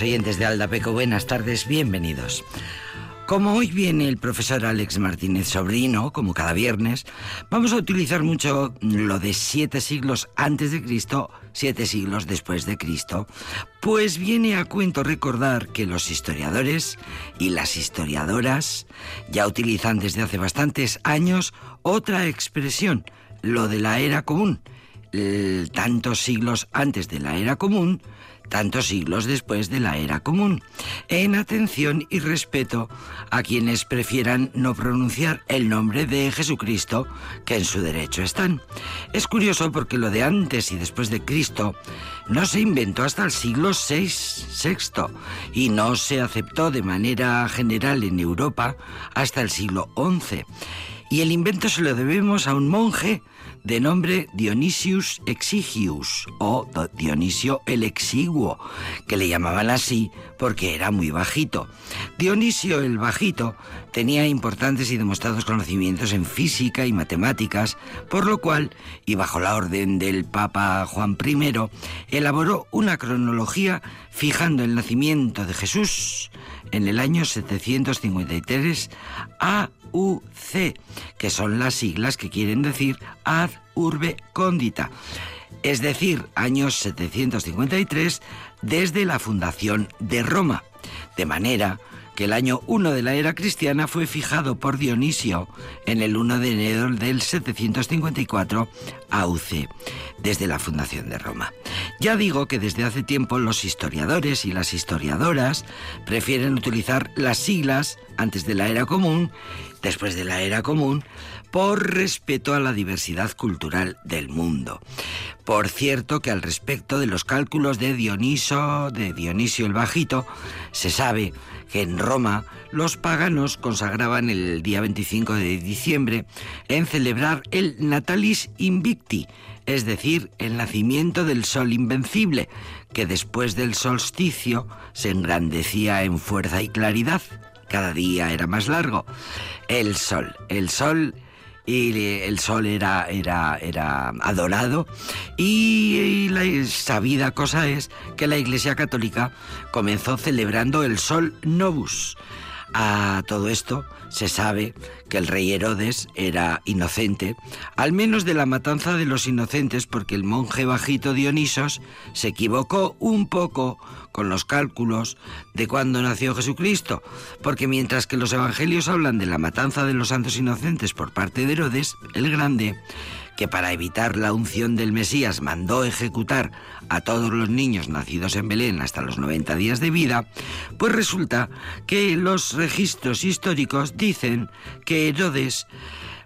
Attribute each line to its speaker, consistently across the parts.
Speaker 1: Oyentes de Aldapeco, buenas tardes, bienvenidos. Como hoy viene el profesor Alex Martínez Sobrino, como cada viernes, vamos a utilizar mucho lo de siete siglos antes de Cristo, siete siglos después de Cristo, pues viene a cuento recordar que los historiadores y las historiadoras ya utilizan desde hace bastantes años otra expresión, lo de la era común. Tantos siglos antes de la era común, tantos siglos después de la era común, en atención y respeto a quienes prefieran no pronunciar el nombre de Jesucristo, que en su derecho están. Es curioso porque lo de antes y después de Cristo no se inventó hasta el siglo VI, VI y no se aceptó de manera general en Europa hasta el siglo XI. Y el invento se lo debemos a un monje de nombre Dionisius Exigius o Dionisio el Exiguo, que le llamaban así porque era muy bajito. Dionisio el Bajito tenía importantes y demostrados conocimientos en física y matemáticas, por lo cual, y bajo la orden del Papa Juan I, elaboró una cronología fijando el nacimiento de Jesús en el año 753 a UC, que son las siglas que quieren decir ad urbe condita, es decir, años 753 desde la fundación de Roma, de manera que el año 1 de la era cristiana fue fijado por Dionisio en el 1 de enero del 754 AUC, desde la fundación de Roma. Ya digo que desde hace tiempo los historiadores y las historiadoras prefieren utilizar las siglas antes de la era común, después de la era común, por respeto a la diversidad cultural del mundo. Por cierto que al respecto de los cálculos de Dioniso, de Dionisio el Bajito, se sabe que en Roma los paganos consagraban el día 25 de diciembre en celebrar el Natalis Invicti, es decir, el nacimiento del sol invencible, que después del solsticio se engrandecía en fuerza y claridad. Cada día era más largo. El sol, el sol y el sol era, era, era adorado y, la sabida cosa es que la Iglesia Católica comenzó celebrando el sol Novus. A todo esto se sabe que el rey Herodes era inocente, al menos de la matanza de los inocentes, porque el monje bajito Dionisos se equivocó un poco con los cálculos de cuándo nació Jesucristo, porque mientras que los evangelios hablan de la matanza de los santos inocentes por parte de Herodes el Grande, que para evitar la unción del Mesías mandó ejecutar a todos los niños nacidos en Belén hasta los 90 días de vida, pues resulta que los registros históricos dicen que Herodes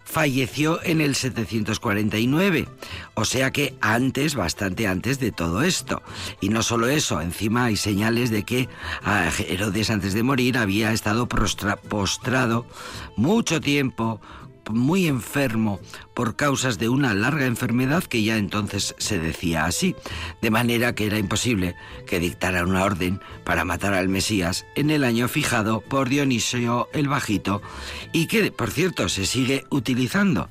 Speaker 1: falleció en el 749, o sea que antes, bastante antes de todo esto. Y no solo eso, encima hay señales de que ah, Herodes antes de morir había estado postrado mucho tiempo muy enfermo por causas de una larga enfermedad que ya entonces se decía así, de manera que era imposible que dictara una orden para matar al Mesías en el año fijado por Dionisio el Bajito y que, por cierto, se sigue utilizando.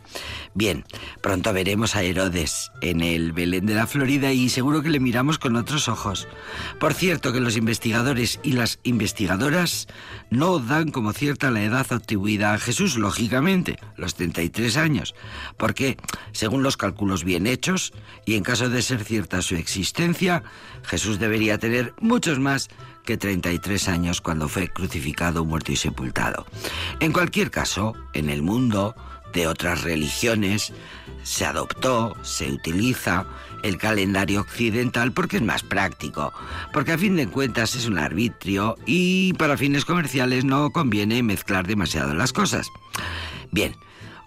Speaker 1: Bien, pronto veremos a Herodes en el Belén de la Florida y seguro que le miramos con otros ojos. Por cierto que los investigadores y las investigadoras no dan como cierta la edad atribuida a Jesús, lógicamente, los 33 años, porque, según los cálculos bien hechos, y en caso de ser cierta su existencia, Jesús debería tener muchos más que 33 años cuando fue crucificado, muerto y sepultado. En cualquier caso, en el mundo, de otras religiones, se adoptó, se utiliza el calendario occidental porque es más práctico, porque a fin de cuentas es un arbitrio y para fines comerciales no conviene mezclar demasiado las cosas. Bien,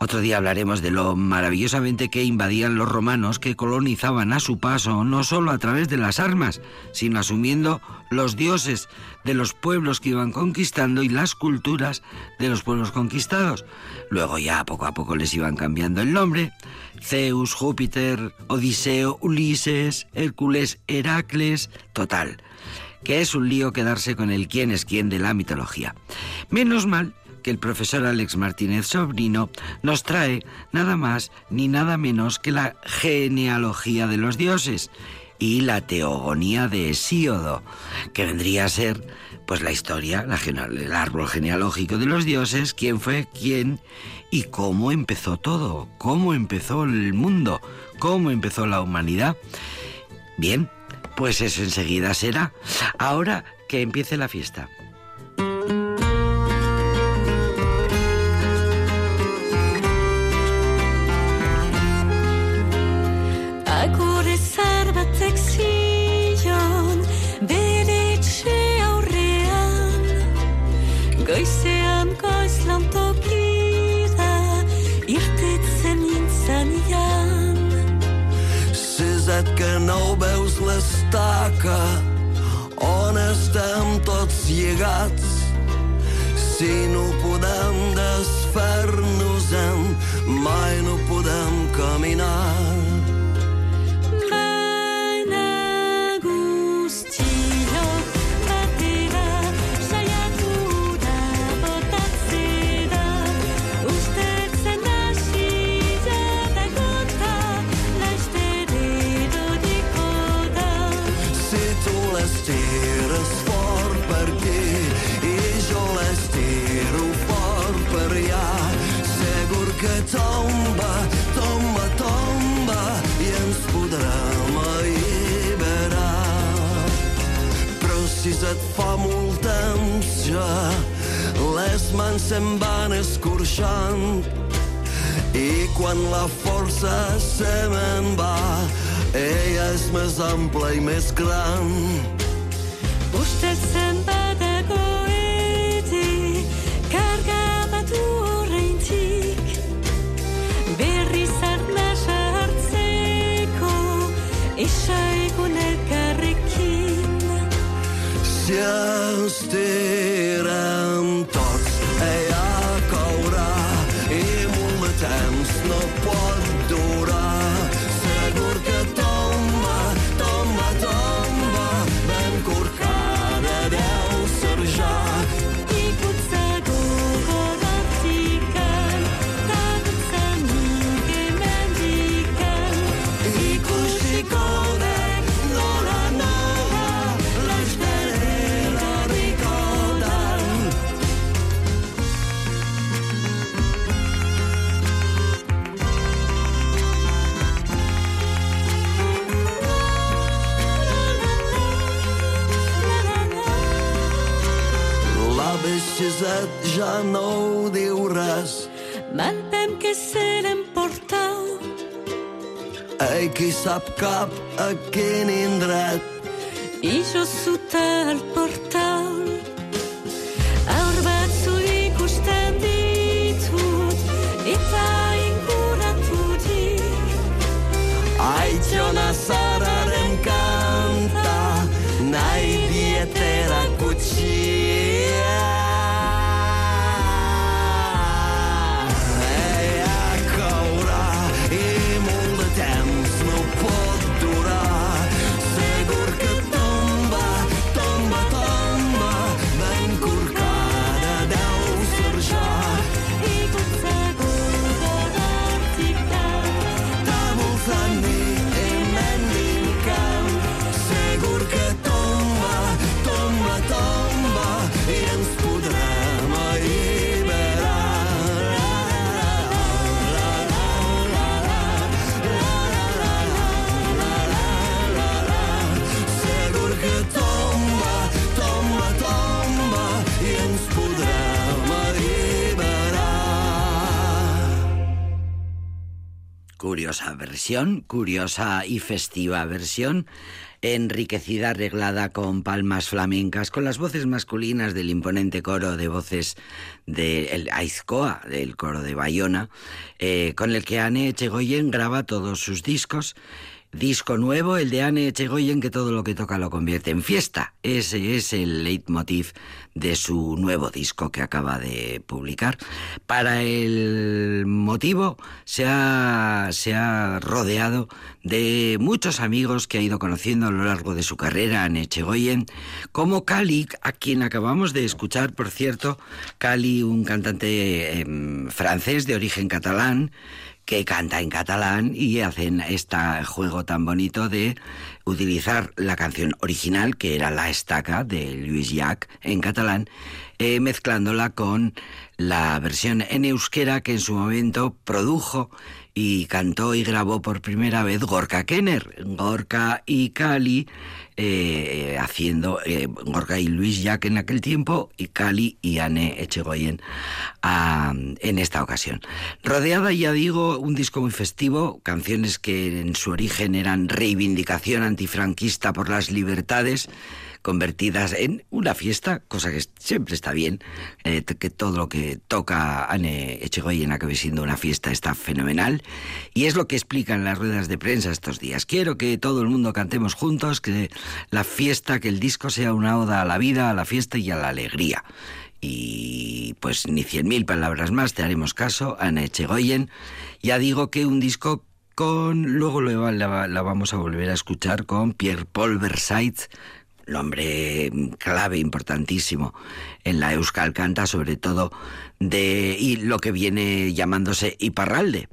Speaker 1: otro día hablaremos de lo maravillosamente que invadían los romanos que colonizaban a su paso, no solo a través de las armas, sino asumiendo los dioses de los pueblos que iban conquistando y las culturas de los pueblos conquistados. Luego ya poco a poco les iban cambiando el nombre. Zeus, Júpiter, Odiseo, Ulises, Hércules, Heracles, total que es un lío quedarse con el quién es quién de la mitología. Menos mal que el profesor Alex Martínez Sobrino nos trae nada más ni nada menos que la genealogía de los dioses, y la teogonía de Hesíodo, que vendría a ser pues la historia, el árbol genealógico de los dioses, quién fue quién y cómo empezó todo, cómo empezó el mundo, cómo empezó la humanidad. Bien, pues eso enseguida será. Ahora que empiece la fiesta.
Speaker 2: Lligats si no podem desfer-nos-en mai no les mans se'n van escorxant i quan la força se me'n va ella és més ampla i més gran
Speaker 1: curiosa y festiva versión, enriquecida, arreglada con palmas flamencas, con las voces masculinas del imponente coro de voces del Aizcoa, del coro de Bayona, eh, con el que Anne Echegoyen graba todos sus discos. Disco nuevo, el de Anne Echegoyen, que todo lo que toca lo convierte en fiesta. Ese es el leitmotiv de su nuevo disco que acaba de publicar. Para el motivo se ha, se ha rodeado de muchos amigos que ha ido conociendo a lo largo de su carrera en Echegoyen, como Cali, a quien acabamos de escuchar, por cierto, Cali, un cantante em, francés de origen catalán, que canta en catalán y hacen este juego tan bonito de utilizar la canción original, que era La Estaca de Luis Llach en catalán, eh, mezclándola con la versión en euskera que en su momento produjo y cantó y grabó por primera vez Gorka Kenner. Gorka y Cali eh, haciendo eh, Gorka y Luis Jack en aquel tiempo y Cali y Anne Echegoyen ah, en esta ocasión. Rodeada, ya digo, un disco muy festivo, canciones que en su origen eran reivindicación antifranquista por las libertades convertidas en una fiesta, cosa que siempre está bien, eh, que todo lo que toca Anne Echegoyen acabe siendo una fiesta está fenomenal, y es lo que explican las ruedas de prensa estos días. Quiero que todo el mundo cantemos juntos, que la fiesta, que el disco sea una oda a la vida, a la fiesta y a la alegría. Y pues ni cien mil palabras más, te haremos caso, Anne Echegoyen. Ya digo que un disco con, luego lo, la, la vamos a volver a escuchar con Pierre-Paul Versailles, nombre clave, importantísimo en la Euskal Canta, sobre todo de y lo que viene llamándose Iparralde.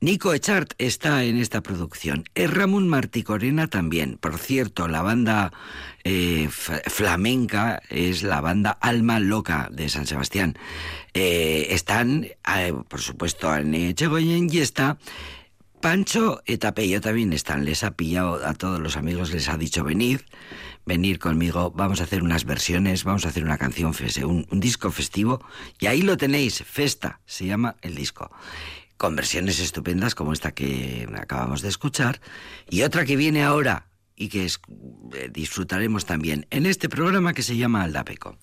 Speaker 1: Nico Echart está en esta producción. Es Ramón Martí Corena también. Por cierto, la banda eh, flamenca es la banda Alma Loca de San Sebastián. Eh, están, eh, por supuesto, en Echegoyen y está Pancho Etapello también están. Les ha pillado a todos los amigos, les ha dicho venir venir conmigo, vamos a hacer unas versiones, vamos a hacer una canción, un, un disco festivo, y ahí lo tenéis, Festa, se llama el disco con versiones estupendas como esta que acabamos de escuchar, y otra que viene ahora y que eh, disfrutaremos también en este programa que se llama Aldapeco.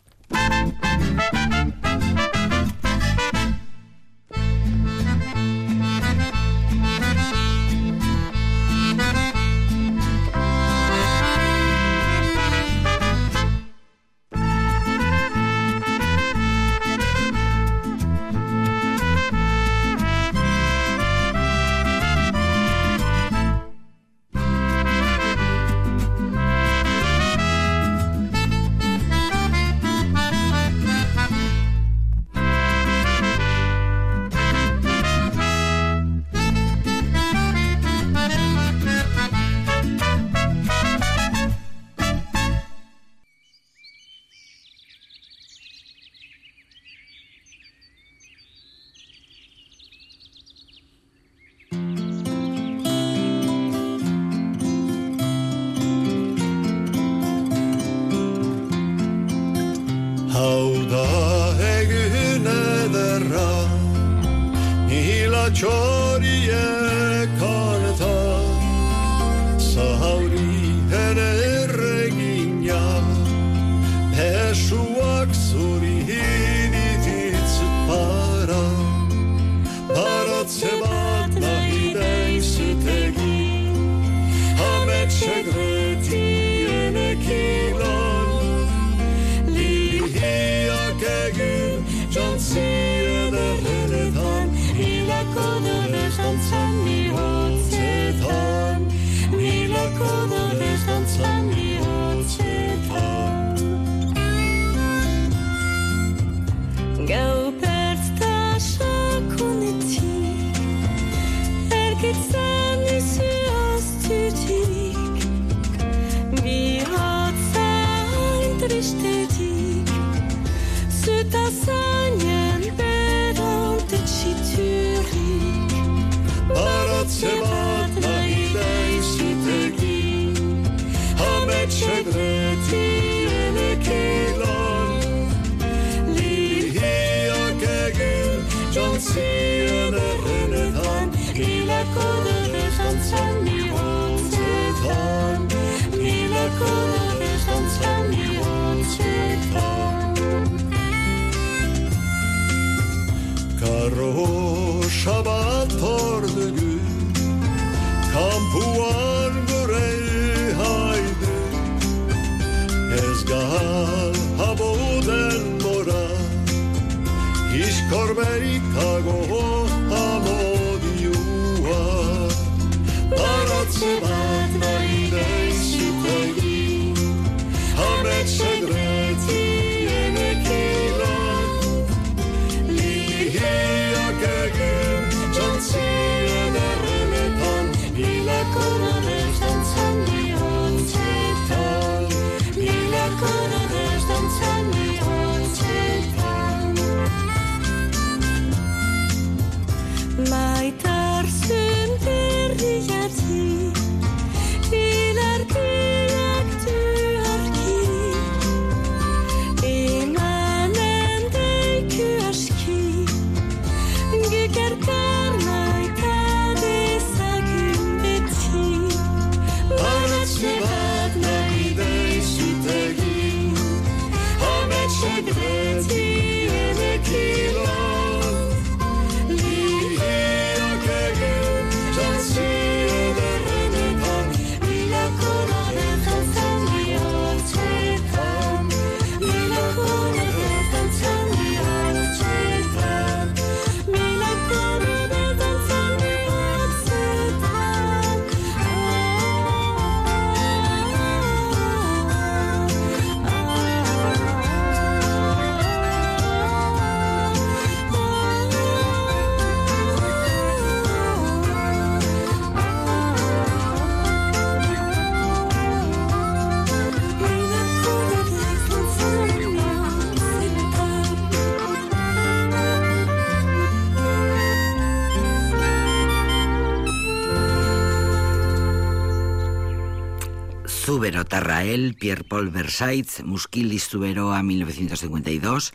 Speaker 1: Tarrael, Pierre-Paul Versailles, Musquilis Zuberoa, 1952,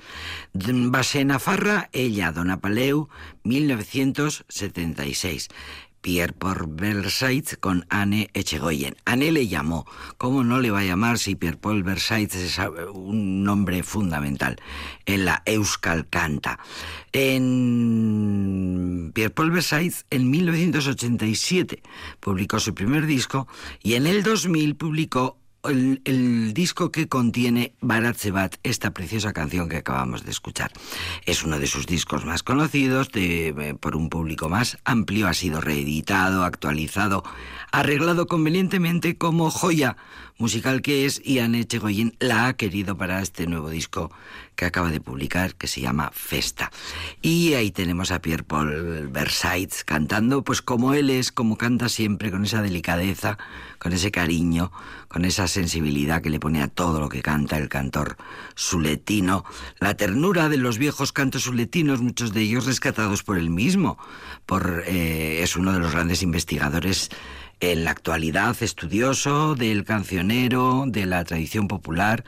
Speaker 1: Base Nafarra, Ella, Dona Paleu, 1976. Pierre por Versailles con Anne Echegoyen. Anne le llamó. ¿Cómo no le va a llamar si Pierre Paul Versailles es un nombre fundamental en la Euskal Canta? En Pierre Paul Versailles, en 1987, publicó su primer disco y en el 2000 publicó el, disco que contiene Barat Sebat, esta preciosa canción que acabamos de escuchar. Es uno de sus discos más conocidos, eh, por un público más amplio, ha sido reeditado, actualizado, arreglado convenientemente como joya musical que es, y Anne Chegoyen la ha querido para este nuevo disco que acaba de publicar, que se llama Festa. Y ahí tenemos a Pierre Paul Versailles cantando, pues como él es, como canta siempre, con esa delicadeza, con ese cariño, con esa sensibilidad que le pone a todo lo que canta el cantor suletino, la ternura de los viejos cantos suletinos, muchos de ellos rescatados por él mismo, por, eh, es uno de los grandes investigadores en la actualidad, estudioso del cancionero, de la tradición popular,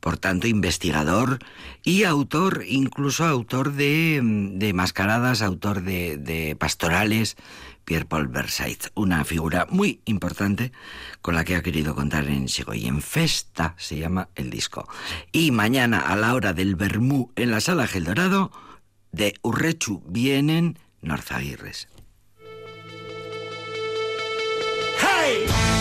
Speaker 1: por tanto investigador y autor, incluso autor de, de mascaradas, autor de, de pastorales, Pierre Paul Versailles, una figura muy importante con la que ha querido contar en en Festa se llama el disco. Y mañana a la hora del Bermú en la sala Gel Dorado de Urrechu vienen Norzaguirres. ¡Hey!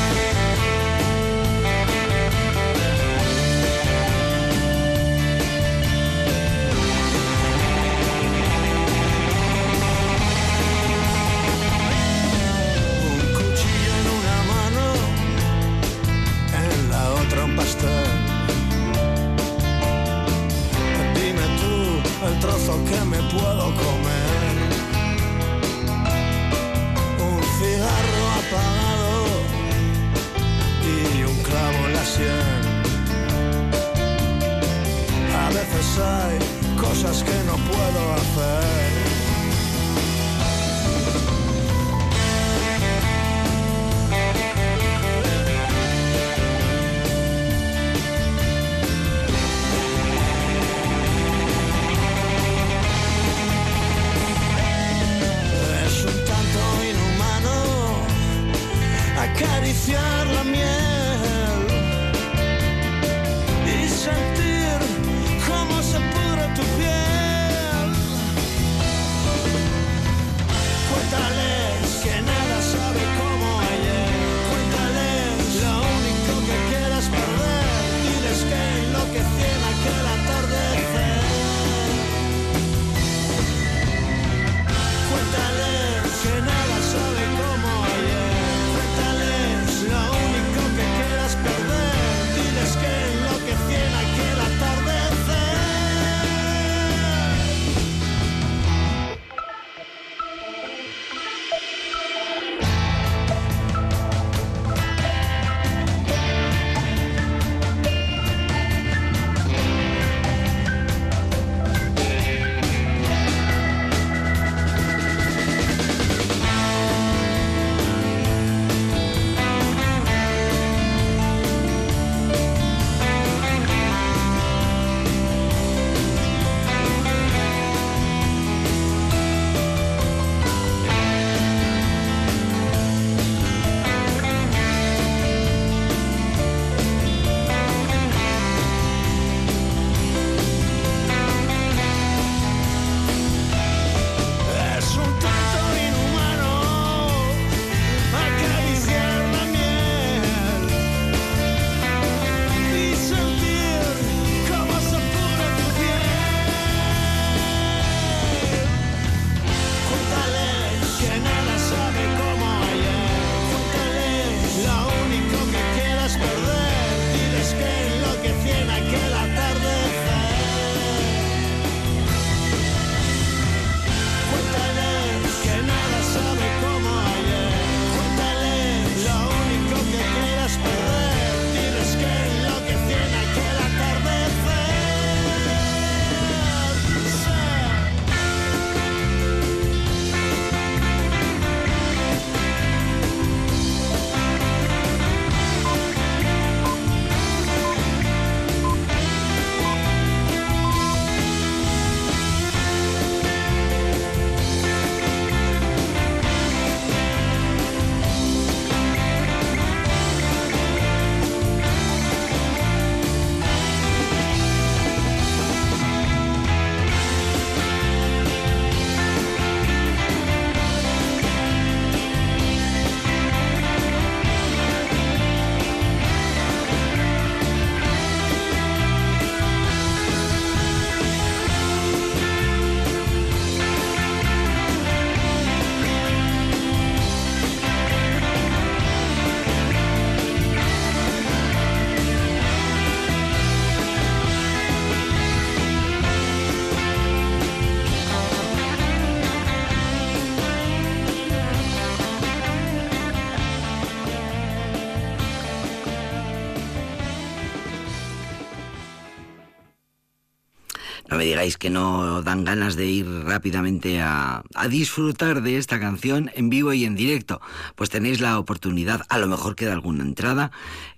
Speaker 3: Que no
Speaker 1: dan ganas de ir rápidamente a, a, disfrutar de esta canción en vivo y en directo. Pues tenéis la oportunidad, a lo mejor queda alguna entrada,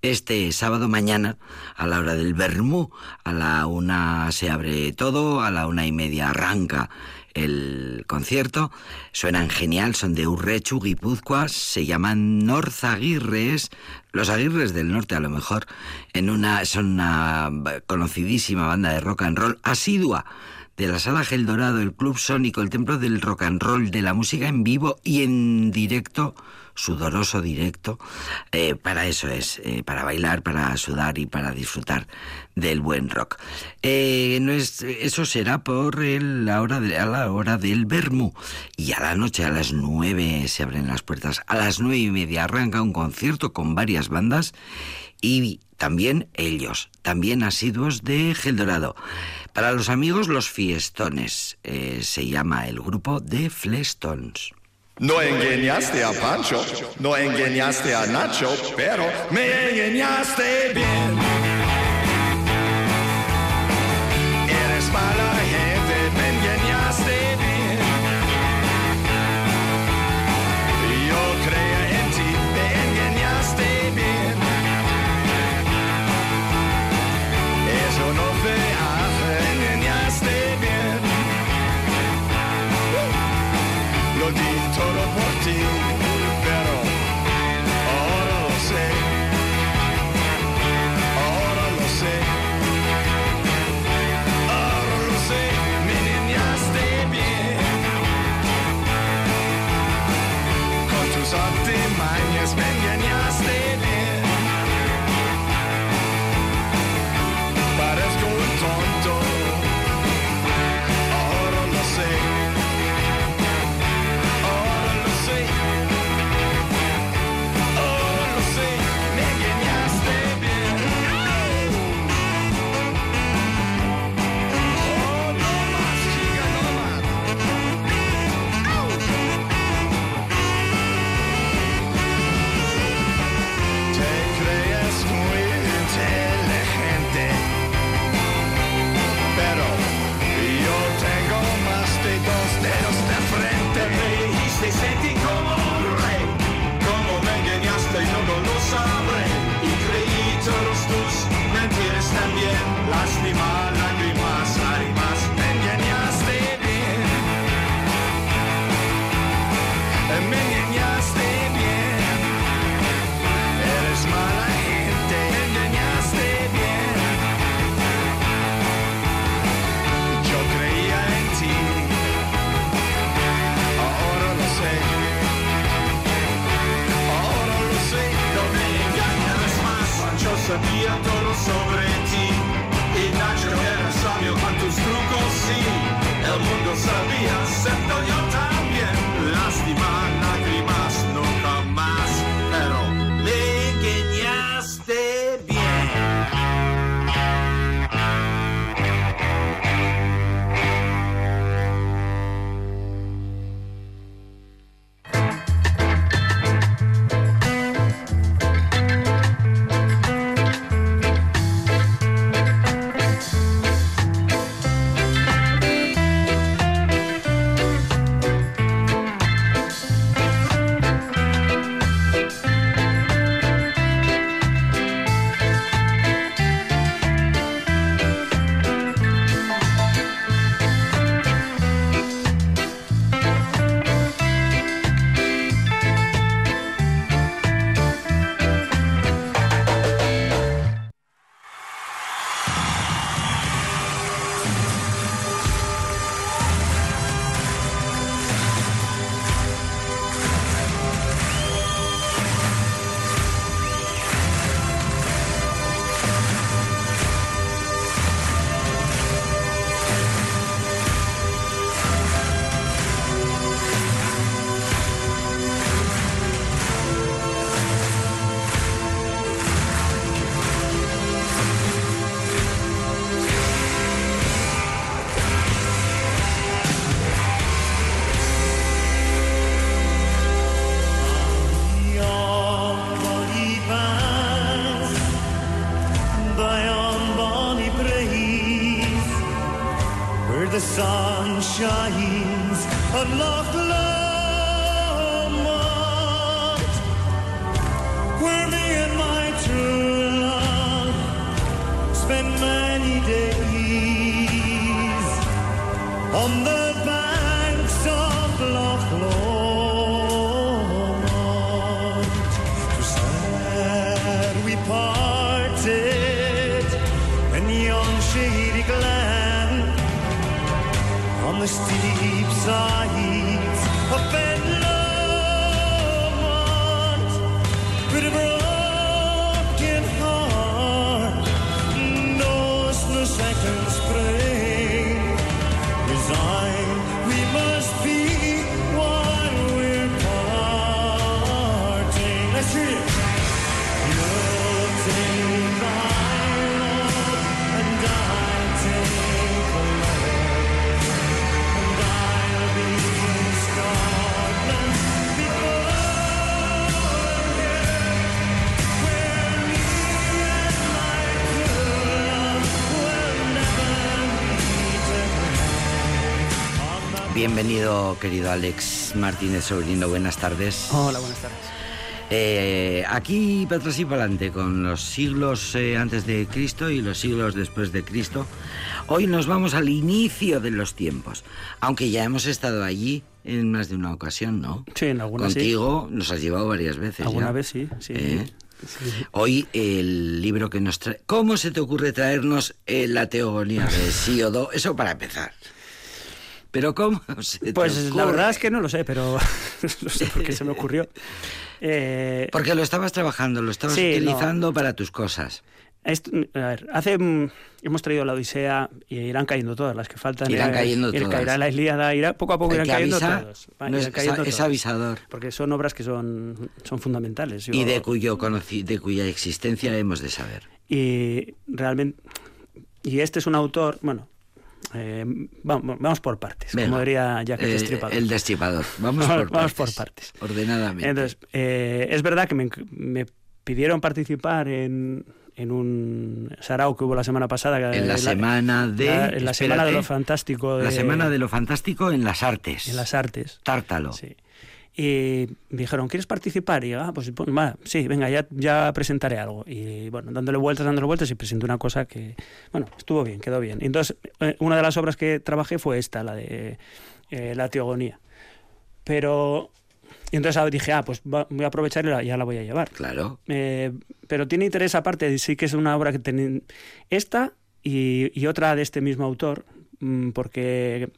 Speaker 1: este sábado mañana a la hora del Bermú. A la una se abre todo, a la una y media arranca el concierto. Suenan genial, son de Urrechu, Guipúzcoa, se llaman Norzaguirres, los Aguirres del Norte a lo mejor, en una, son una conocidísima banda de rock and roll asidua de la Sala Gel Dorado, el Club Sónico, el Templo del Rock and Roll, de la música en vivo y en directo, sudoroso directo. Eh, para eso es, eh, para bailar, para sudar y para disfrutar del buen rock. Eh, no es, eso será por el, la hora de, a la hora del Bermú. Y a la noche, a las nueve, se abren las puertas. A las nueve y media arranca un concierto con varias bandas y también ellos, también asiduos de Gel Dorado. Para los amigos, los fiestones. Se llama el grupo de Flestones.
Speaker 4: No engañaste a Pancho, no engañaste a Nacho, pero me engañaste bien.
Speaker 1: Bienvenido, querido Alex Martínez Sobrino. Buenas tardes.
Speaker 5: Hola, buenas tardes.
Speaker 1: Eh, aquí para atrás y para adelante, con los siglos eh, antes de Cristo y los siglos después de Cristo. Hoy nos vamos al inicio de los tiempos, aunque ya hemos estado allí en más de una ocasión, ¿no?
Speaker 5: Sí, en alguna sí.
Speaker 1: Contigo nos has llevado varias veces.
Speaker 5: Alguna
Speaker 1: ya.
Speaker 5: vez sí, sí.
Speaker 1: ¿Eh?
Speaker 5: Sí.
Speaker 1: Hoy el libro que nos trae... ¿Cómo se te ocurre traernos la teogonía de Síodo? Eso para empezar. Pero ¿cómo se
Speaker 5: Pues la verdad es que no lo sé, pero no sé por qué se me ocurrió. Eh,
Speaker 1: Porque lo estabas trabajando, lo estabas
Speaker 5: Sí, no.
Speaker 1: utilizando para tus cosas.
Speaker 5: esto- a ver, hace mm, hemos traído la Odisea y irán cayendo todas las que faltan.
Speaker 1: Irán
Speaker 5: Eh,
Speaker 1: cayendo
Speaker 5: ir-
Speaker 1: todas.
Speaker 5: Caerá la Ilíada, irá poco a poco irán cayendo
Speaker 1: avisa
Speaker 5: todos.
Speaker 1: No es-
Speaker 5: irán cayendo
Speaker 1: es
Speaker 5: todos.
Speaker 1: avisador.
Speaker 5: Porque son obras que son, son fundamentales. Yo-
Speaker 1: Y de, cuyo de cuya existencia hemos de saber.
Speaker 5: y realmente y este es un autor bueno eh, vamos, vamos por partes
Speaker 1: Venga.
Speaker 5: como diría Jack el
Speaker 1: Eh,
Speaker 5: Destripador.
Speaker 1: el destripador. Vamos,
Speaker 5: Vamos-
Speaker 1: por,
Speaker 5: vamos
Speaker 1: partes.
Speaker 5: por partes.
Speaker 1: Ordenadamente.
Speaker 5: entonces eh, es verdad que me, me pidieron participar en, en un sarao que hubo la semana pasada
Speaker 1: en la semana de...
Speaker 5: la- en la semana de
Speaker 1: espérate,
Speaker 5: lo fantástico de,
Speaker 1: La semana de lo fantástico en las artes.
Speaker 5: en las artes
Speaker 1: Tártalo.
Speaker 5: Sí. Y me dijeron, ¿quieres participar? Y yo, ah, pues, pues, va, sí, venga, ya, ya presentaré algo. Y bueno, dándole vueltas, dándole vueltas y presenté una cosa que, bueno, estuvo bien, quedó bien. Y entonces, eh, una de las obras que trabajé fue esta, la de eh, La Teogonía. Pero, y entonces ah, dije, ah, pues voy a aprovechar y ya la voy a llevar.
Speaker 1: Claro.
Speaker 5: Eh, pero tiene interés aparte, sí que es una obra que tiene esta y, y otra de este mismo autor, mm, porque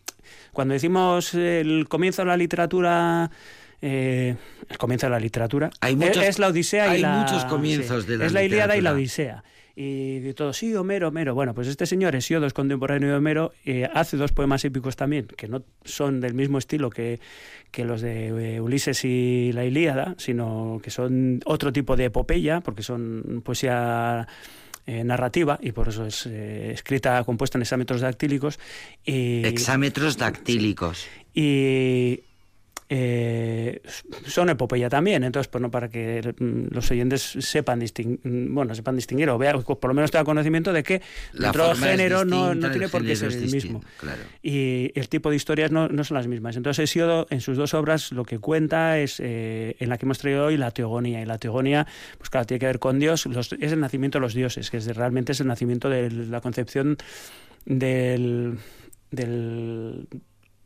Speaker 5: cuando decimos el comienzo de la literatura, eh, el comienzo de la literatura,
Speaker 1: Hay
Speaker 5: es-
Speaker 1: muchos-
Speaker 5: es la Odisea y
Speaker 1: hay
Speaker 5: la...
Speaker 1: muchos comienzos de la
Speaker 5: Es la Ilíada y la. Odisea. Y de todo, sí, Homero, Homero. Bueno, pues este señor, Hesiodo, es contemporáneo de Homero, eh, hace dos poemas épicos también, que no son del mismo estilo que, que los de eh, Ulises y la Ilíada, sino que son otro tipo de epopeya, porque son poesía eh, narrativa y por eso es eh, escrita, compuesta en hexámetros dactílicos. Y,
Speaker 1: Exámetros dactílicos.
Speaker 5: y eh, son epopeya también, entonces pues no para que mm, los oyentes sepan distinguir, bueno, sepan distinguir o vean, por lo menos tengan conocimiento de que
Speaker 1: La es
Speaker 5: género no, no tiene por qué ser el mismo.
Speaker 1: claro.
Speaker 5: Y el tipo de historias no, no son las mismas. Entonces Hesiodo en sus dos obras lo que cuenta es, eh, en la que hemos traído hoy, la teogonía. Y la teogonía, pues claro, tiene que ver con Dios, los- es el nacimiento de los dioses, que es realmente es el nacimiento de la concepción del, del-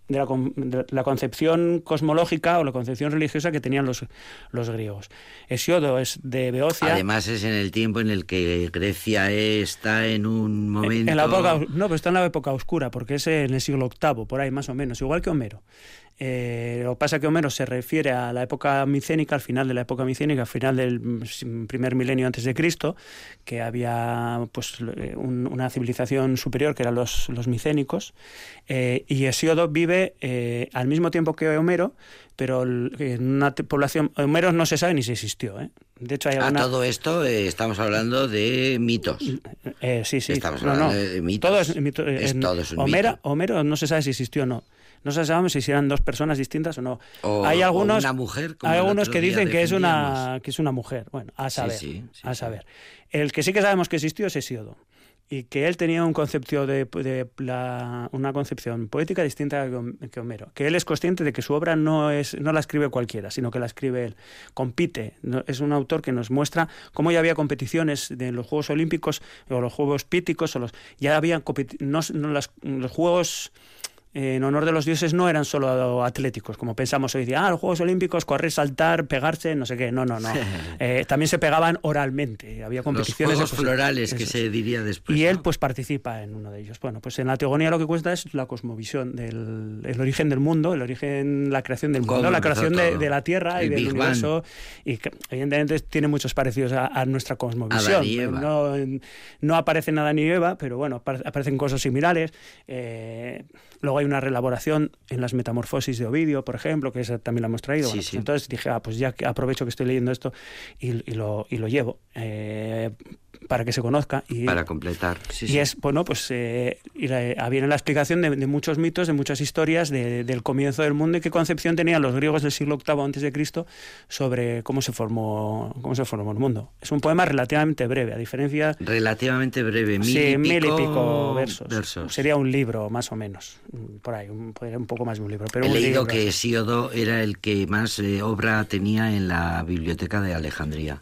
Speaker 5: de, la, de la concepción cosmológica o la concepción religiosa que tenían los, los griegos. Hesiodo es de Beocia.
Speaker 1: Además es en el tiempo en el que Grecia está en un momento...
Speaker 5: En la época, no, pero está en la época oscura, porque es en el siglo VIII, por ahí más o menos, igual que Homero. Eh, lo que pasa es que Homero se refiere a la época micénica, al final de la época micénica, al final del mm, primer milenio antes de Cristo, que había pues eh, un- una civilización superior que eran los, los micénicos, eh, y Hesiodo vive eh, al mismo tiempo que Homero, pero en una población... Homero no se sabe ni si existió, ¿eh? De hecho hay
Speaker 1: A todo esto eh, estamos hablando de mitos.
Speaker 5: Eh, sí, sí.
Speaker 1: Estamos hablando
Speaker 5: no.
Speaker 1: de mitos.
Speaker 5: Todo es, mito-
Speaker 1: Es
Speaker 5: en-
Speaker 1: todo es un
Speaker 5: Homero,
Speaker 1: mito.
Speaker 5: Homero no se sabe si existió o no. No se sabe si eran dos personas distintas o no.
Speaker 1: O-
Speaker 5: hay algunos,
Speaker 1: una mujer, como
Speaker 5: hay algunos que dicen que es una que es una mujer. Bueno, a saber,
Speaker 1: sí, sí,
Speaker 5: a saber. El que sí que sabemos que existió es Hesiodo. y que él tenía un concepto de, de la- una concepción poética distinta que Hom- que Homero, que él es consciente de que su obra no es no la escribe cualquiera, sino que la escribe él, compite, es un autor que nos muestra cómo ya había competiciones de los Juegos Olímpicos o los Juegos Píticos o los ya habían no, no las- los Juegos en honor de los dioses no eran solo atléticos, como pensamos hoy día, ah, los Juegos Olímpicos, correr, saltar, pegarse, no sé qué, no, no, no. Eh, también se pegaban oralmente, había
Speaker 1: Los
Speaker 5: competiciones.
Speaker 1: juegos
Speaker 5: de posi-
Speaker 1: florales que se diría después.
Speaker 5: Y él pues participa en uno de ellos. Bueno, pues en la teogonía lo que cuenta es la cosmovisión del el origen del mundo, el origen, la creación del mundo, la creación de, la Tierra y
Speaker 1: El
Speaker 5: del
Speaker 1: Big Bang.
Speaker 5: universo. Y que, evidentemente tiene muchos parecidos a, a nuestra cosmovisión. No, no aparece nada ni Eva, pero bueno, apar- aparecen cosas similares. Eh, luego hay una reelaboración en las metamorfosis de Ovidio, por ejemplo, que esa también la hemos traído.
Speaker 1: Sí,
Speaker 5: Bueno, pues
Speaker 1: sí.
Speaker 5: entonces dije, ah, pues ya que aprovecho que estoy leyendo esto y, y lo, y lo llevo eh, para que se conozca. Y,
Speaker 1: Para completar. Sí,
Speaker 5: y es, bueno, pues eh, y la- viene la explicación de, de muchos mitos, de muchas historias de- del comienzo del mundo y qué concepción tenían los griegos del siglo VIII antes de Cristo sobre cómo se formó cómo se formó el mundo. Es un poema relativamente breve, a diferencia
Speaker 1: Relativamente breve, mil,
Speaker 5: sí,
Speaker 1: y,
Speaker 5: mil y
Speaker 1: pico
Speaker 5: pico versos.
Speaker 1: versos.
Speaker 5: Sería un libro más o menos, por ahí, un, podría un poco más de un libro, pero
Speaker 1: He leído
Speaker 5: libro.
Speaker 1: que Hesíodo era el que más eh, obra tenía en la biblioteca de Alejandría,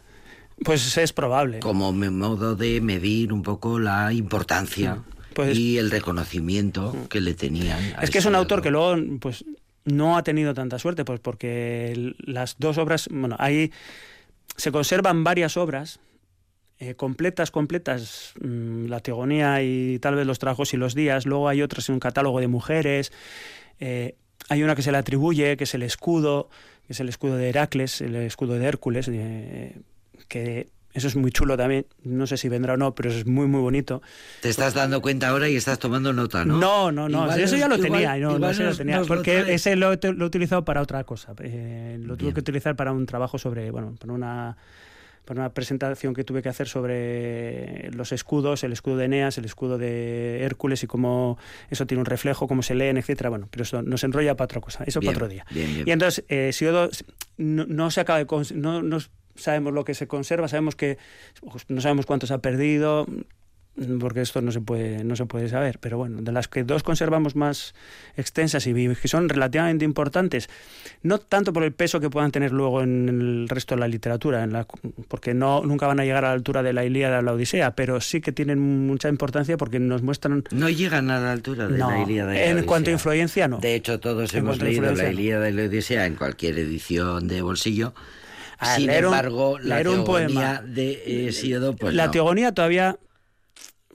Speaker 5: pues es probable.
Speaker 1: como modo de medir un poco la importancia
Speaker 5: Pues-
Speaker 1: y el reconocimiento que le tenían.
Speaker 5: Es que es un autor que luego pues no ha tenido tanta suerte, pues porque las dos obras, bueno, ahí se conservan varias obras eh, completas, completas, mm, la teogonía y tal vez los trabajos y los días. Luego hay otras en un catálogo de mujeres. eh, hay una que se le atribuye, que es el escudo, que es el escudo de Heracles, el escudo de Hércules, eh, que eso es muy chulo también. No sé si vendrá o no, pero es muy, muy bonito.
Speaker 1: Te estás dando cuenta ahora y estás tomando nota, ¿no?
Speaker 5: No, no, no,
Speaker 1: Igual
Speaker 5: eso ya lo tenía, no, no, eso lo tenía,
Speaker 1: lo
Speaker 5: porque
Speaker 1: traes.
Speaker 5: ese lo, he- lo he utilizado para otra cosa. eh, lo tuve que utilizar para un trabajo sobre, bueno, para una, para una presentación que tuve que hacer sobre los escudos, el escudo de Eneas, el escudo de Hércules y cómo eso tiene un reflejo, cómo se leen, etcétera. Bueno, pero eso nos enrolla para otra cosa, eso
Speaker 1: Bien,
Speaker 5: para otro día.
Speaker 1: bien, bien.
Speaker 5: Y entonces, eh, Siodo no, no se acaba de no, no sabemos lo que se conserva, sabemos que no sabemos cuántos ha perdido, porque esto no se puede no se puede saber, pero bueno, de las que dos conservamos más extensas y que son relativamente importantes, no tanto por el peso que puedan tener luego en el resto de la literatura, en la, porque no nunca van a llegar a la altura de la Ilíada o la Odisea, pero sí que tienen mucha importancia porque nos muestran
Speaker 1: No llegan a la altura de
Speaker 5: no,
Speaker 1: la Ilíada y la
Speaker 5: en cuanto a
Speaker 1: Odisea.
Speaker 5: influencia no.
Speaker 1: De hecho, todos
Speaker 5: En
Speaker 1: hemos leído la. Ilíada y la Odisea en cualquier edición de bolsillo.
Speaker 5: Ah,
Speaker 1: Sin
Speaker 5: leer un-
Speaker 1: embargo, la
Speaker 5: leer un
Speaker 1: teogonía
Speaker 5: poema.
Speaker 1: de Hesíodo, pues
Speaker 5: la
Speaker 1: no.
Speaker 5: teogonía todavía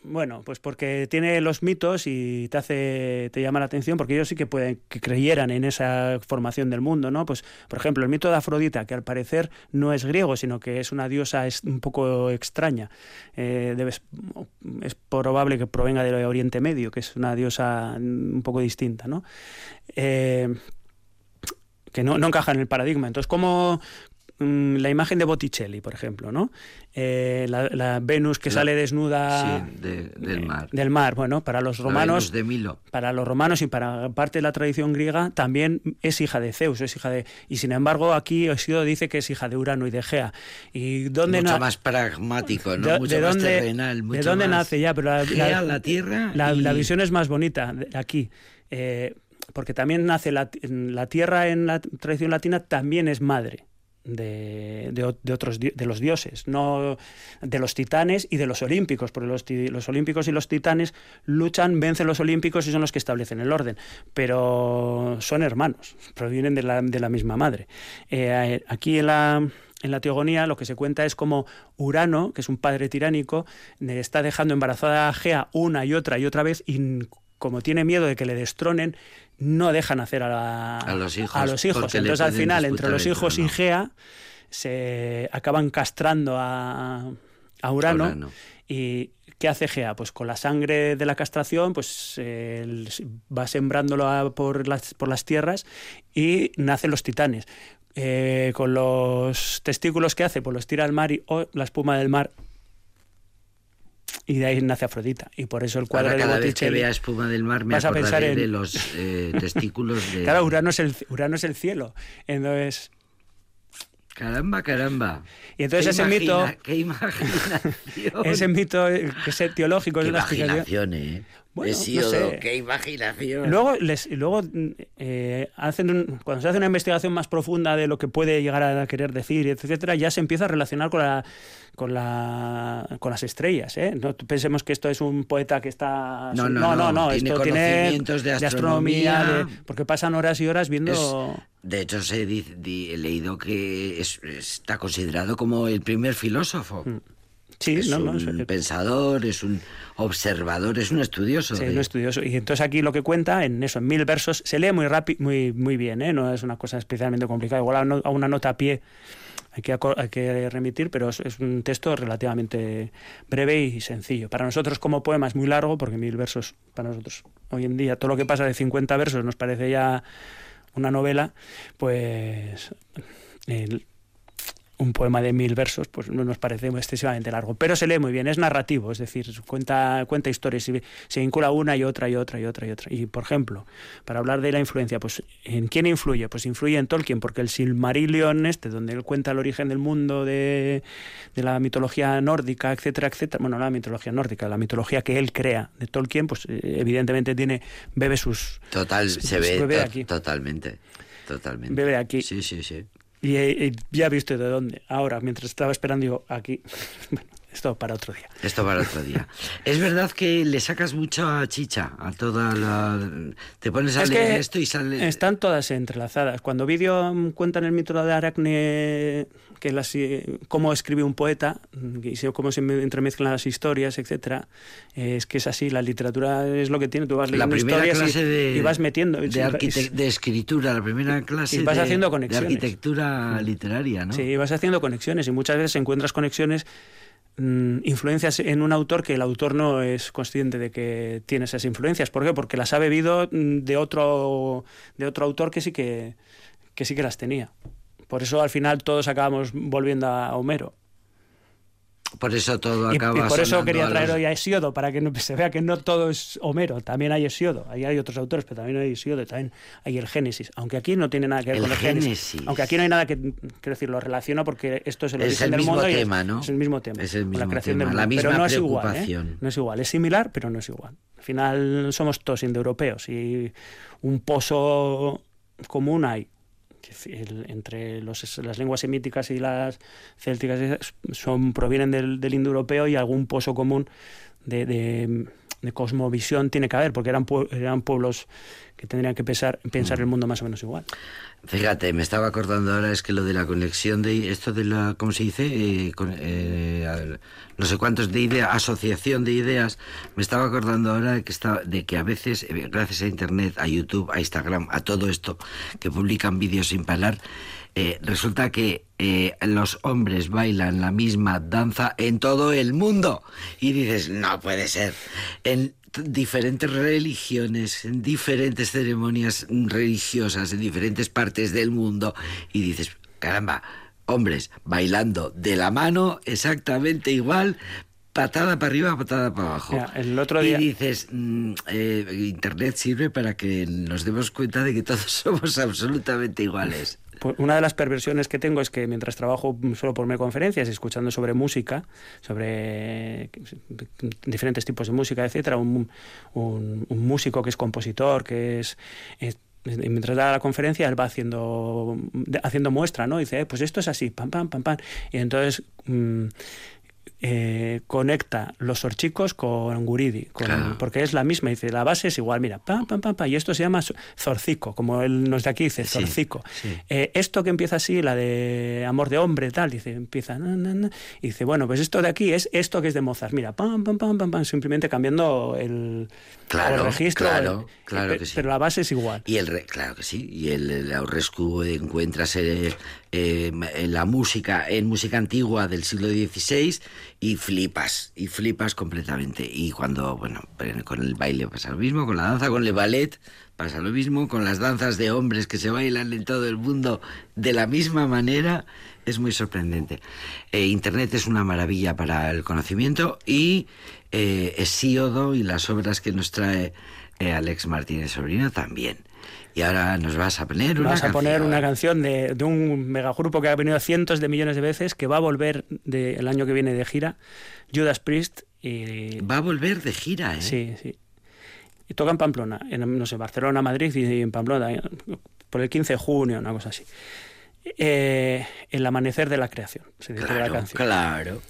Speaker 5: bueno, pues porque tiene los mitos y te hace, te llama la atención, porque ellos sí que pueden, que creyeran en esa formación del mundo, ¿no? Pues, por ejemplo, el mito de Afrodita, que al parecer no es griego, sino que es una diosa es- un poco extraña. Eh, debes- es probable que provenga del Oriente Medio, que es una diosa un poco distinta, ¿no? Eh, que no, no encaja en el paradigma. Entonces, ¿cómo, mm, la imagen de Botticelli, por ejemplo, ¿no? Eh, la, la Venus que
Speaker 1: La-
Speaker 5: sale desnuda
Speaker 1: Sí, de- del
Speaker 5: eh,
Speaker 1: mar.
Speaker 5: del mar. Bueno, para los romanos,
Speaker 1: de Milo.
Speaker 5: para los romanos y para parte de la tradición griega también es hija de Zeus, es hija de y sin embargo aquí Hesíodo dice que es hija de Urano y de Gea. ¿Y dónde
Speaker 1: Mucho
Speaker 5: na-
Speaker 1: más pragmático, ¿no?
Speaker 5: de-
Speaker 1: mucho
Speaker 5: de
Speaker 1: más
Speaker 5: dónde,
Speaker 1: terrenal.
Speaker 5: ¿De dónde
Speaker 1: más
Speaker 5: nace ya? Pero la,
Speaker 1: Gea, la tierra.
Speaker 5: la,
Speaker 1: y-
Speaker 5: la visión es más bonita aquí. eh, porque también nace la, la tierra en la tradición latina también es madre de, de otros de los dioses, no de los titanes y de los olímpicos, porque los, los olímpicos y los titanes luchan, vencen los olímpicos y son los que establecen el orden, pero son hermanos, provienen de la, de la misma madre. Eh, aquí en la, en la teogonía lo que se cuenta es como Urano, que es un padre tiránico, eh, está dejando embarazada a Gea una y otra y otra vez y como tiene miedo de que le destronen, no dejan hacer a, la-
Speaker 1: A los hijos,
Speaker 5: a los hijos.
Speaker 1: porque le
Speaker 5: Entonces al final, entre los hijos y. Gea, se acaban castrando a, a Urano,
Speaker 1: Urano.
Speaker 5: ¿Y qué hace Gea? Pues con la sangre de la castración, pues eh, va sembrándolo a- por las, por las tierras y nacen los titanes. Eh, con los testículos que hace, pues los tira al mar y oh, la espuma del mar. Y de ahí nace Afrodita. Y por eso el cuadro
Speaker 1: Ahora
Speaker 5: de
Speaker 1: cada vez que
Speaker 5: Botticelli.
Speaker 1: vea espuma del mar me
Speaker 5: vas a pensar en-
Speaker 1: de los eh, testículos de...
Speaker 5: Claro, Urano es, el, Urano es el cielo. Entonces,
Speaker 1: Caramba, caramba.
Speaker 5: Y entonces ese mito-
Speaker 1: imagina- Qué imaginación.
Speaker 5: Ese mito eh, que es teológico, es
Speaker 1: Qué
Speaker 5: una explicación.
Speaker 1: ¿eh?
Speaker 5: Bueno, no sé.
Speaker 1: qué imaginación.
Speaker 5: Luego, les, luego eh, hacen un- cuando se hace una investigación más profunda de lo que puede llegar a querer decir, etcétera, ya se empieza a relacionar con la con la con las estrellas. ¿eh? No pensemos que esto es un poeta que está
Speaker 1: No, no,
Speaker 5: no,
Speaker 1: no,
Speaker 5: no,
Speaker 1: tiene
Speaker 5: esto tiene
Speaker 1: conocimientos de
Speaker 5: astronomía,
Speaker 1: astronomía.
Speaker 5: de- porque pasan horas y horas viendo.
Speaker 1: Es- de hecho, se he leído que es- está considerado como el primer filósofo.
Speaker 5: Mm. Sí,
Speaker 1: es
Speaker 5: no, no,
Speaker 1: un
Speaker 5: es-
Speaker 1: pensador, es un observador, es un estudioso.
Speaker 5: Sí,
Speaker 1: de-
Speaker 5: un estudioso. Y entonces aquí lo que cuenta, en eso, en mil versos, se lee muy rápido, muy, muy bien, ¿eh? no es una cosa especialmente complicada. Igual a, no- a una nota a pie hay que, hay que remitir, pero es, es un texto relativamente breve y sencillo. Para nosotros como poema es muy largo, porque mil versos, para nosotros hoy en día, todo lo que pasa de 50 versos nos parece ya una novela, pues... el- un poema de mil versos, pues no nos parece excesivamente largo, pero se lee muy bien, es narrativo, es decir, cuenta, cuenta historias y se vincula una y otra y otra y otra y otra. Y por ejemplo, para hablar de la influencia, pues ¿en quién influye? Pues influye en Tolkien, porque el Silmarillion este, donde él cuenta el origen del mundo de, de la mitología nórdica, etcétera, etcétera, bueno, no la mitología nórdica, la mitología que él crea de Tolkien, pues eh, evidentemente tiene, bebe sus...
Speaker 1: Total,
Speaker 5: se-
Speaker 1: se ve
Speaker 5: se ve
Speaker 1: to-
Speaker 5: aquí.
Speaker 1: totalmente. Totalmente.
Speaker 5: Bebe aquí.
Speaker 1: Sí, sí, sí.
Speaker 5: Y, eh, ya he visto de dónde. Ahora, mientras estaba esperando, digo, aquí. esto para otro día.
Speaker 1: Esto para otro día. es verdad que le sacas mucha chicha a toda la... Te pones a
Speaker 5: Es
Speaker 1: leer
Speaker 5: que
Speaker 1: esto y sale...
Speaker 5: Están todas entrelazadas. Cuando Vidio mm, cuentan el mito de Aracne, que las, eh, cómo escribe un poeta, mm, y cómo se me- entremezclan las historias, etcétera, eh, es que es así. La literatura es lo que tiene. Tú vas
Speaker 1: la
Speaker 5: leyendo
Speaker 1: primera
Speaker 5: historias
Speaker 1: clase
Speaker 5: y,
Speaker 1: de,
Speaker 5: y vas metiendo.
Speaker 1: de, de escritura, la primera clase
Speaker 5: y vas
Speaker 1: de,
Speaker 5: haciendo
Speaker 1: de
Speaker 5: conexiones.
Speaker 1: arquitectura literaria, ¿no?
Speaker 5: Sí, vas haciendo conexiones y muchas veces encuentras conexiones, mm, influencias en un autor que el autor no es consciente de que tiene esas influencias. ¿Por qué? Porque las ha bebido mm, de otro, de otro autor que sí que, que sí que las tenía. Por eso al final todos acabamos volviendo a Homero.
Speaker 1: Por eso todo
Speaker 5: Y, y
Speaker 1: acaba
Speaker 5: por eso quería traer hoy a Hesiodo, para que no- se vea que no todo es Homero. También hay Hesiodo, ahí hay otros autores, pero también hay Hesiodo, también hay el Génesis. Aunque aquí no tiene nada que ver
Speaker 1: El
Speaker 5: con el Génesis.
Speaker 1: Génesis.
Speaker 5: Aunque aquí no hay nada que, quiero decir, lo relaciono porque esto es el
Speaker 1: Es
Speaker 5: origen
Speaker 1: el
Speaker 5: del
Speaker 1: mismo
Speaker 5: mundo y es-
Speaker 1: tema, ¿no?
Speaker 5: es el mismo tema.
Speaker 1: Es el
Speaker 5: con la
Speaker 1: mismo
Speaker 5: creación
Speaker 1: tema,
Speaker 5: del
Speaker 1: la
Speaker 5: mundo. pero no es igual, ¿eh? No es igual, es similar, pero no es igual. Al final somos todos indoeuropeos y un pozo común hay. El- entre los- las lenguas semíticas y las célticas son, provienen del, del indoeuropeo y algún pozo común de, de- de cosmovisión tiene que haber, porque eran, eran pueblos que tendrían que pensar, pensar el mundo más o menos igual.
Speaker 1: Fíjate, me estaba acordando ahora es que lo de la conexión de esto de la, ¿cómo se dice? Eh, con- eh, no sé cuántos de ideas, asociación de ideas. Me estaba acordando ahora de que está, de que a veces, eh, gracias a internet, a YouTube, a Instagram, a todo esto que publican vídeos sin parar, eh, resulta que eh, los hombres bailan la misma danza en todo el mundo y dices no puede ser en diferentes religiones, en diferentes ceremonias religiosas, en diferentes partes del mundo, y dices, caramba, hombres bailando de la mano exactamente igual, patada para arriba, patada para abajo.
Speaker 5: El otro día-
Speaker 1: Y dices, mm, eh, Internet sirve para que nos demos cuenta de que todos somos absolutamente iguales.
Speaker 5: Pues una de las perversiones que tengo es que mientras trabajo solo por de conferencias, escuchando sobre música, sobre diferentes tipos de música, etcétera, un, un- un músico que es compositor, que es, es- mientras da la conferencia, él va haciendo, haciendo muestra, ¿no? Dice, "Eh, pues esto es así, pam, pam, pam, pam. Y entonces mm, eh, conecta los horchicos con Guridi, con-
Speaker 1: Claro.
Speaker 5: porque es la misma. Dice, la base es igual, mira, pam, pam, pam, pam. Y esto se llama zorcico, como él nos de aquí dice, zorcico.
Speaker 1: sí.
Speaker 5: Eh, esto que empieza así, la de amor de hombre, tal, dice, empieza, na, na, na, y dice, bueno, pues esto de aquí es esto que es de Mozart. Mira, pam, pam, pam, pam, pam, simplemente cambiando el,
Speaker 1: Claro,
Speaker 5: el registro.
Speaker 1: claro,
Speaker 5: el-
Speaker 1: claro
Speaker 5: eh,
Speaker 1: que sí.
Speaker 5: Pero la base es igual.
Speaker 1: Y el re- claro que sí, y el, el Aurrescu encuentras eh, eh, en la música, en música antigua del siglo XVI y flipas, y flipas completamente. Y cuando, bueno, con el baile pasa lo mismo, con la danza, con el ballet pasa lo mismo, con las danzas de hombres que se bailan en todo el mundo de la misma manera, es muy sorprendente. Eh, Internet es una maravilla para el conocimiento y eh, Hesíodo y las obras que nos trae eh, Alex Martínez Sobrino también. Y ahora nos vas a poner una
Speaker 5: Vas a poner una canción de, de un megagrupo que ha venido cientos de millones de veces, que va a volver de- el año que viene de gira, Judas Priest. Y,
Speaker 1: Va a volver de gira, ¿eh?
Speaker 5: Sí, sí. Y toca en Pamplona, en, no sé, Barcelona, Madrid y en Pamplona, eh, por el 15 de junio, una cosa así. Eh, el amanecer de la creación, se titula la
Speaker 1: Claro,
Speaker 5: canción.
Speaker 1: claro.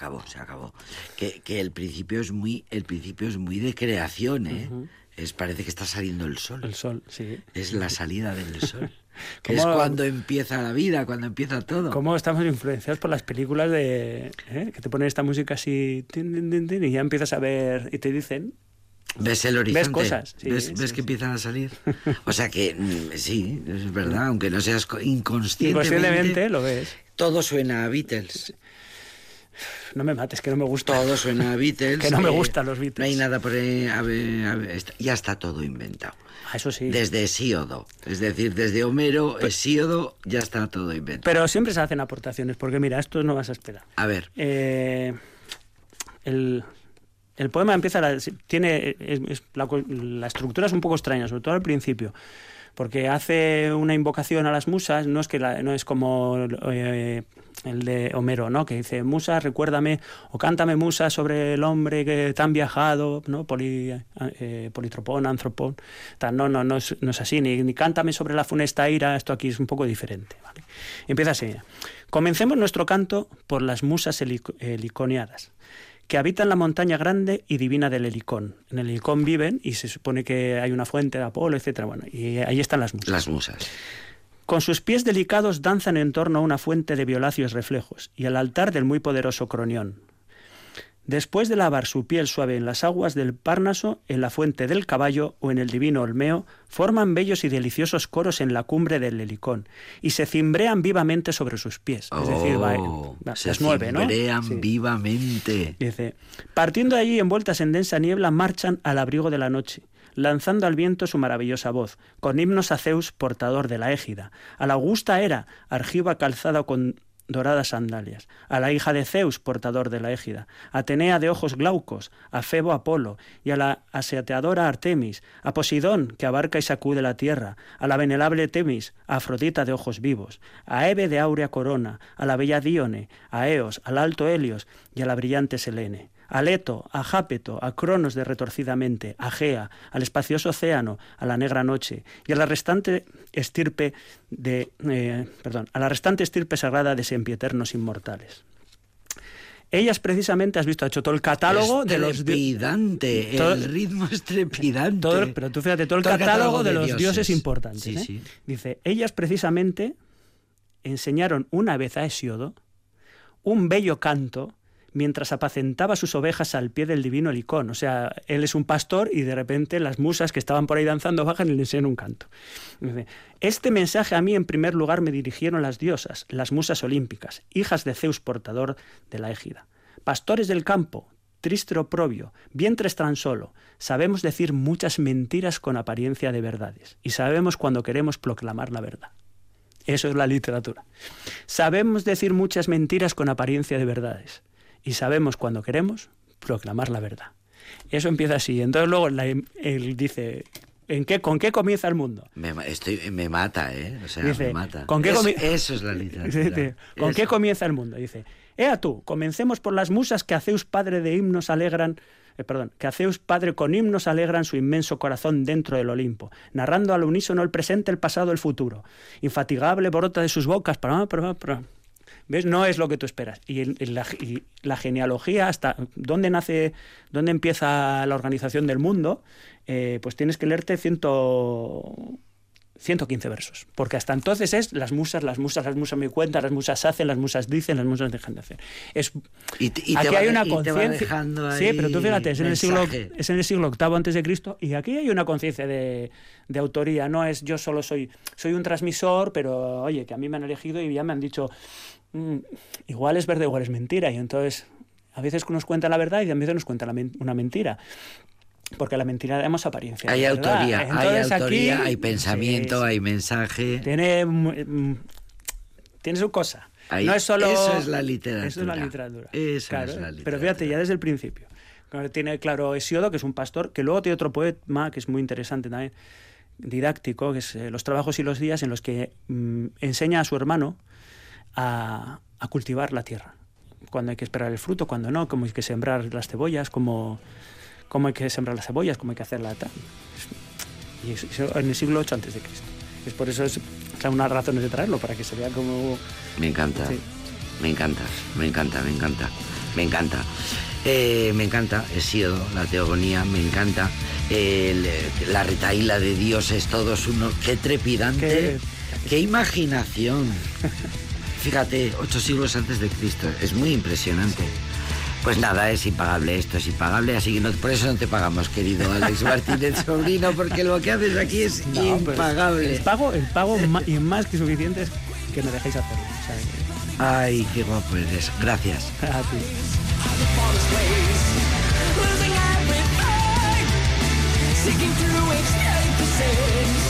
Speaker 1: Acabó, se acabó. Que, que el principio es muy, el principio es muy de creación, ¿eh? Es, parece que está saliendo el sol.
Speaker 5: El sol, sí.
Speaker 1: Es la salida del sol. Que es
Speaker 5: ¿Cómo-
Speaker 1: cuando empieza la vida, cuando empieza todo.
Speaker 5: ¿Cómo estamos influenciados por las películas de ¿eh? que te ponen esta música así tin, tin, tin, y ya empiezas a ver y te dicen
Speaker 1: ¿Ves el horizonte?
Speaker 5: cosas, sí,
Speaker 1: ¿Ves,
Speaker 5: sí,
Speaker 1: ves
Speaker 5: sí.
Speaker 1: que empiezan a salir? O sea que mm, sí, es verdad, aunque no seas co- inconscientemente,
Speaker 5: inconscientemente lo ves.
Speaker 1: todo suena a Beatles.
Speaker 5: No me mates, que no me gusta.
Speaker 1: Todo suena a Beatles.
Speaker 5: Que no me
Speaker 1: eh,
Speaker 5: gustan los Beatles.
Speaker 1: No hay nada por ahí, a ver, a ver, está- ya está todo inventado.
Speaker 5: Ah, Eso sí.
Speaker 1: Desde Hesíodo, es decir, desde Homero, Hesíodo, ya está todo inventado.
Speaker 5: Pero siempre se hacen aportaciones, porque mira, esto no vas a esperar.
Speaker 1: A ver,
Speaker 5: Eh, el, el poema empieza, la- tiene, es- es- la, co- la estructura es un poco extraña, sobre todo al principio, porque hace una invocación a las musas, no es, que la- no es como eh, el de Homero, ¿no? que dice, musa, recuérdame, o cántame musa sobre el hombre que tan viajado, ¿no? Poli, eh, politropón, antropón, no, no, no es, así, ni, ni cántame sobre la funesta ira, esto aquí es un poco diferente. ¿vale? Empieza así. Comencemos nuestro canto por las musas helico- heliconiadas que habitan la montaña grande y divina del Helicón. En el Helicón viven y se supone que hay una fuente de Apolo, etcétera. Bueno, y ahí están las musas.
Speaker 1: las musas.
Speaker 5: Con sus pies delicados danzan en torno a una fuente de violáceos reflejos y al altar del muy poderoso Cronión. Después de lavar su piel suave en las aguas del Párnaso, en la fuente del caballo o en el divino Olmeo, forman bellos y deliciosos coros en la cumbre del Helicón y se cimbrean vivamente sobre sus pies. es decir, va,
Speaker 1: Oh,
Speaker 5: va-
Speaker 1: se
Speaker 5: las nueve, ¿no?
Speaker 1: cimbrean
Speaker 5: Sí.
Speaker 1: vivamente.
Speaker 5: Dice, partiendo de allí envueltas en densa niebla, marchan al abrigo de la noche, lanzando al viento su maravillosa voz, con himnos a Zeus, portador de la égida, a la augusta Hera, argiva calzada con doradas sandalias, a la hija de Zeus, portador de la égida, a Atenea de ojos glaucos, a Febo Apolo, y a la aseteadora Artemis, a Posidón, que abarca y sacude la tierra, a la venerable Temis, a Afrodita de ojos vivos, a Hebe de áurea corona, a la bella Dione, a Eos, al alto Helios y a la brillante Selene a Leto, a Jápeto, a Cronos de retorcida mente, a Gea, al espacioso océano, a la negra noche y a la restante estirpe de eh, perdón, a la restante estirpe sagrada de sempieternos inmortales. Ellas precisamente has visto ha hecho todo el catálogo de los di-
Speaker 1: trepidante,
Speaker 5: todo-
Speaker 1: el ritmo es trepidante.
Speaker 5: todo pero tú fíjate todo el
Speaker 1: Todo
Speaker 5: catálogo, de, los dioses, importantes.
Speaker 1: Sí,
Speaker 5: ¿eh?
Speaker 1: sí.
Speaker 5: Dice, ellas precisamente enseñaron una vez a Hesiodo un bello canto mientras apacentaba sus ovejas al pie del divino Helicón. O sea, él es un pastor y de repente las musas que estaban por ahí danzando bajan y le enseñan un canto. Este mensaje a mí en primer lugar me dirigieron las diosas, las musas olímpicas, hijas de Zeus portador de la égida. Pastores del campo, triste oprobio, vientres tan solo, sabemos decir muchas mentiras con apariencia de verdades y sabemos cuando queremos proclamar la verdad. Eso es la literatura. Sabemos decir muchas mentiras con apariencia de verdades y sabemos cuando queremos proclamar la verdad. Eso empieza así. Entonces luego la- él dice, ¿en qué, ¿con qué comienza el mundo?
Speaker 1: Me, estoy, me mata, ¿eh? O sea,
Speaker 5: Dice,
Speaker 1: me mata.
Speaker 5: ¿con qué comi-
Speaker 1: eso es la literatura.
Speaker 5: ¿Con qué
Speaker 1: Eso.
Speaker 5: comienza el mundo? Dice, Ea tú, comencemos por las musas que a Zeus padre de himnos alegran, eh, perdón, que a Zeus padre con himnos alegran su inmenso corazón dentro del Olimpo, narrando al unísono el presente, el pasado, el futuro. Infatigable brota de sus bocas, para, para, para. ¿Ves? No es lo que tú esperas. Y, el- el- la, y la genealogía, hasta dónde nace, dónde empieza la organización del mundo, eh, pues tienes que leerte ciento, 115 versos. Porque hasta entonces es las musas, las musas, las musas me cuentan, las musas hacen, las musas dicen, las musas dejan de hacer. Es,
Speaker 1: Y te- y te
Speaker 5: aquí hay una conciencia. Sí, pero tú fíjate, es en, el siglo, es en el siglo VIII antes de Cristo y aquí hay una conciencia de, de autoría. No es yo solo soy, soy un transmisor, pero oye, que a mí me han elegido y ya me han dicho, "Mm, igual es verdad, igual es mentira. Y entonces, a veces nos cuentan la verdad y a veces nos cuentan men- una mentira. Porque la mentira damos apariencia.
Speaker 1: Hay autoría, hay autoría,
Speaker 5: aquí-
Speaker 1: hay pensamiento,
Speaker 5: sí, sí.
Speaker 1: hay mensaje.
Speaker 5: Tiene, mm, tiene su cosa.
Speaker 1: Ahí-
Speaker 5: no es solo.
Speaker 1: eso es la literatura.
Speaker 5: Eso es la literatura.
Speaker 1: Eso
Speaker 5: Claro,
Speaker 1: es la
Speaker 5: Pero
Speaker 1: literatura.
Speaker 5: fíjate, ya desde el principio. Tiene claro Hesiodo, que es un pastor, que luego tiene otro poema que es muy interesante también, didáctico, que es eh, Los trabajos y los días, en los que mm, enseña a su hermano a, a cultivar la tierra. Cuando hay que esperar el fruto, cuando no, cómo hay que sembrar las cebollas, cómo, cómo hay que sembrar las cebollas, cómo hay que hacerla tal. Y eso- en el siglo VIII antes de Cristo. Es por eso es unas razones de traerlo, para que se vea como...
Speaker 1: Me encanta,
Speaker 5: Sí.
Speaker 1: me encanta, me encanta, me encanta, me encanta. Eh, me encanta Hesíodo, la teogonía, me encanta el, eh, la retaíla de dioses, todos uno. Qué trepidante,
Speaker 5: Qué-
Speaker 1: qué imaginación. Fíjate, ocho siglos antes de Cristo, es muy impresionante. Pues nada, es impagable, esto es impagable, así que no- por eso no te pagamos, querido Alex Martínez Sobrino, porque lo que haces aquí es
Speaker 5: No,
Speaker 1: impagable.
Speaker 5: El pago, el pago y más que suficiente es que me dejéis hacerlo. O sea, que-
Speaker 1: Ay, qué guapo eres. Gracias.
Speaker 5: a ti.
Speaker 6: Losing everything, seeking through ecstasies,